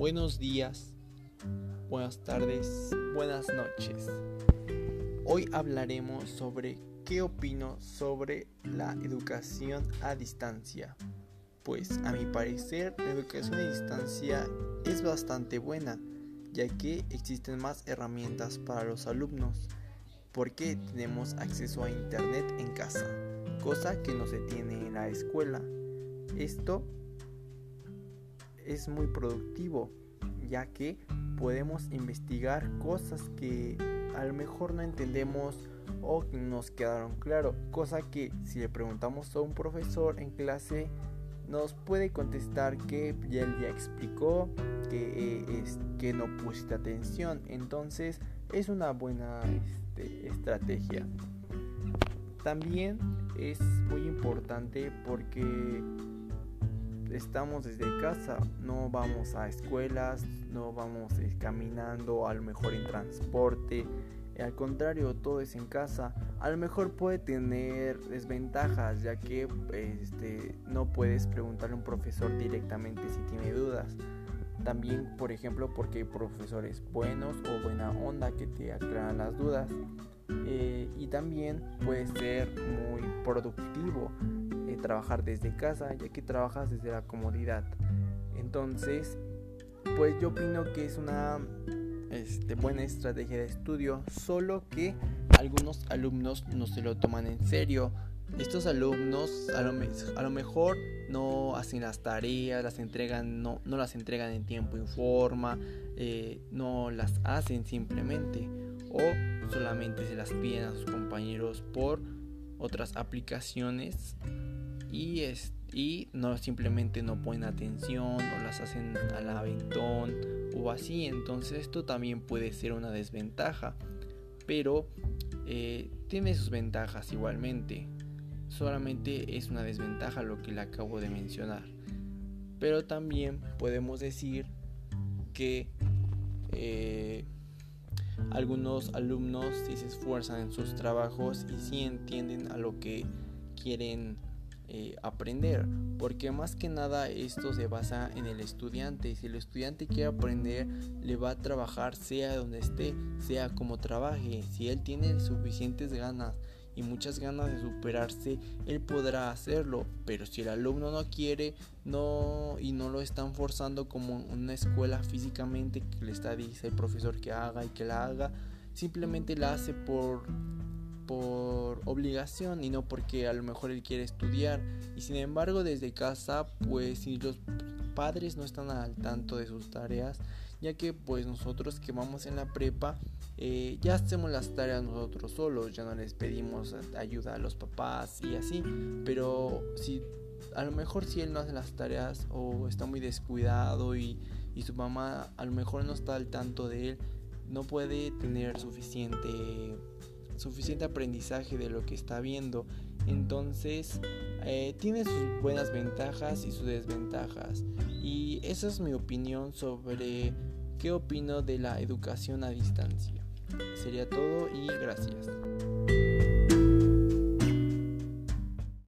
buenos días, buenas tardes, buenas noches. Hoy hablaremos sobre qué opino sobre la educación a distancia. Pues a mi parecer la educación a distancia es bastante buena, ya que existen más herramientas para los alumnos, porque tenemos acceso a internet en casa, cosa que no se tiene en la escuela. Esto es muy productivo, ya que podemos investigar cosas que a lo mejor no entendemos o nos quedaron claro, cosa que si le preguntamos a un profesor en clase nos puede contestar que ya él ya explicó, que, eh, es, que no pusiste atención, entonces es una buena este, estrategia. También es muy importante porque estamos desde casa, no vamos a escuelas, no vamos eh, caminando, a lo mejor en transporte, al contrario, todo es en casa. A lo mejor puede tener desventajas, ya que este, no puedes preguntarle a un profesor directamente si tiene dudas. También, por ejemplo, porque hay profesores buenos o buena onda que te aclaran las dudas. Eh, y también puede ser muy productivo trabajar desde casa, ya que trabajas desde la comodidad. Entonces, pues yo opino que es una este, buena estrategia de estudio, solo que algunos alumnos no se lo toman en serio. Estos alumnos a lo, a lo mejor no hacen las tareas, las entregan, no, no las entregan en tiempo y forma, eh, no las hacen simplemente o solamente se las piden a sus compañeros por otras aplicaciones y, es, y no simplemente no ponen atención o las hacen al aventón o así. Entonces esto también puede ser una desventaja, pero eh, tiene sus ventajas igualmente. Solamente es una desventaja lo que le acabo de mencionar. Pero también podemos decir que eh, algunos alumnos si se esfuerzan en sus trabajos y si entienden a lo que quieren eh, aprender, porque más que nada esto se basa en el estudiante. Si el estudiante quiere aprender, le va a trabajar sea donde esté, sea como trabaje. Si él tiene suficientes ganas y muchas ganas de superarse, él podrá hacerlo. Pero si el alumno no quiere, no y no lo están forzando como una escuela físicamente que le está dice el profesor que haga y que la haga, simplemente la hace por por obligación y no porque a lo mejor él quiere estudiar. Y sin embargo desde casa pues si los padres no están al tanto de sus tareas, ya que pues nosotros que vamos en la prepa eh, ya hacemos las tareas nosotros solos, ya no les pedimos ayuda a los papás y así, pero si a lo mejor si él no hace las tareas o está muy descuidado y, y su mamá a lo mejor no está al tanto de él, no puede tener suficiente suficiente aprendizaje de lo que está viendo. Entonces, eh, tiene sus buenas ventajas y sus desventajas. Y esa es mi opinión sobre qué opino de la educación a distancia. Sería todo y gracias.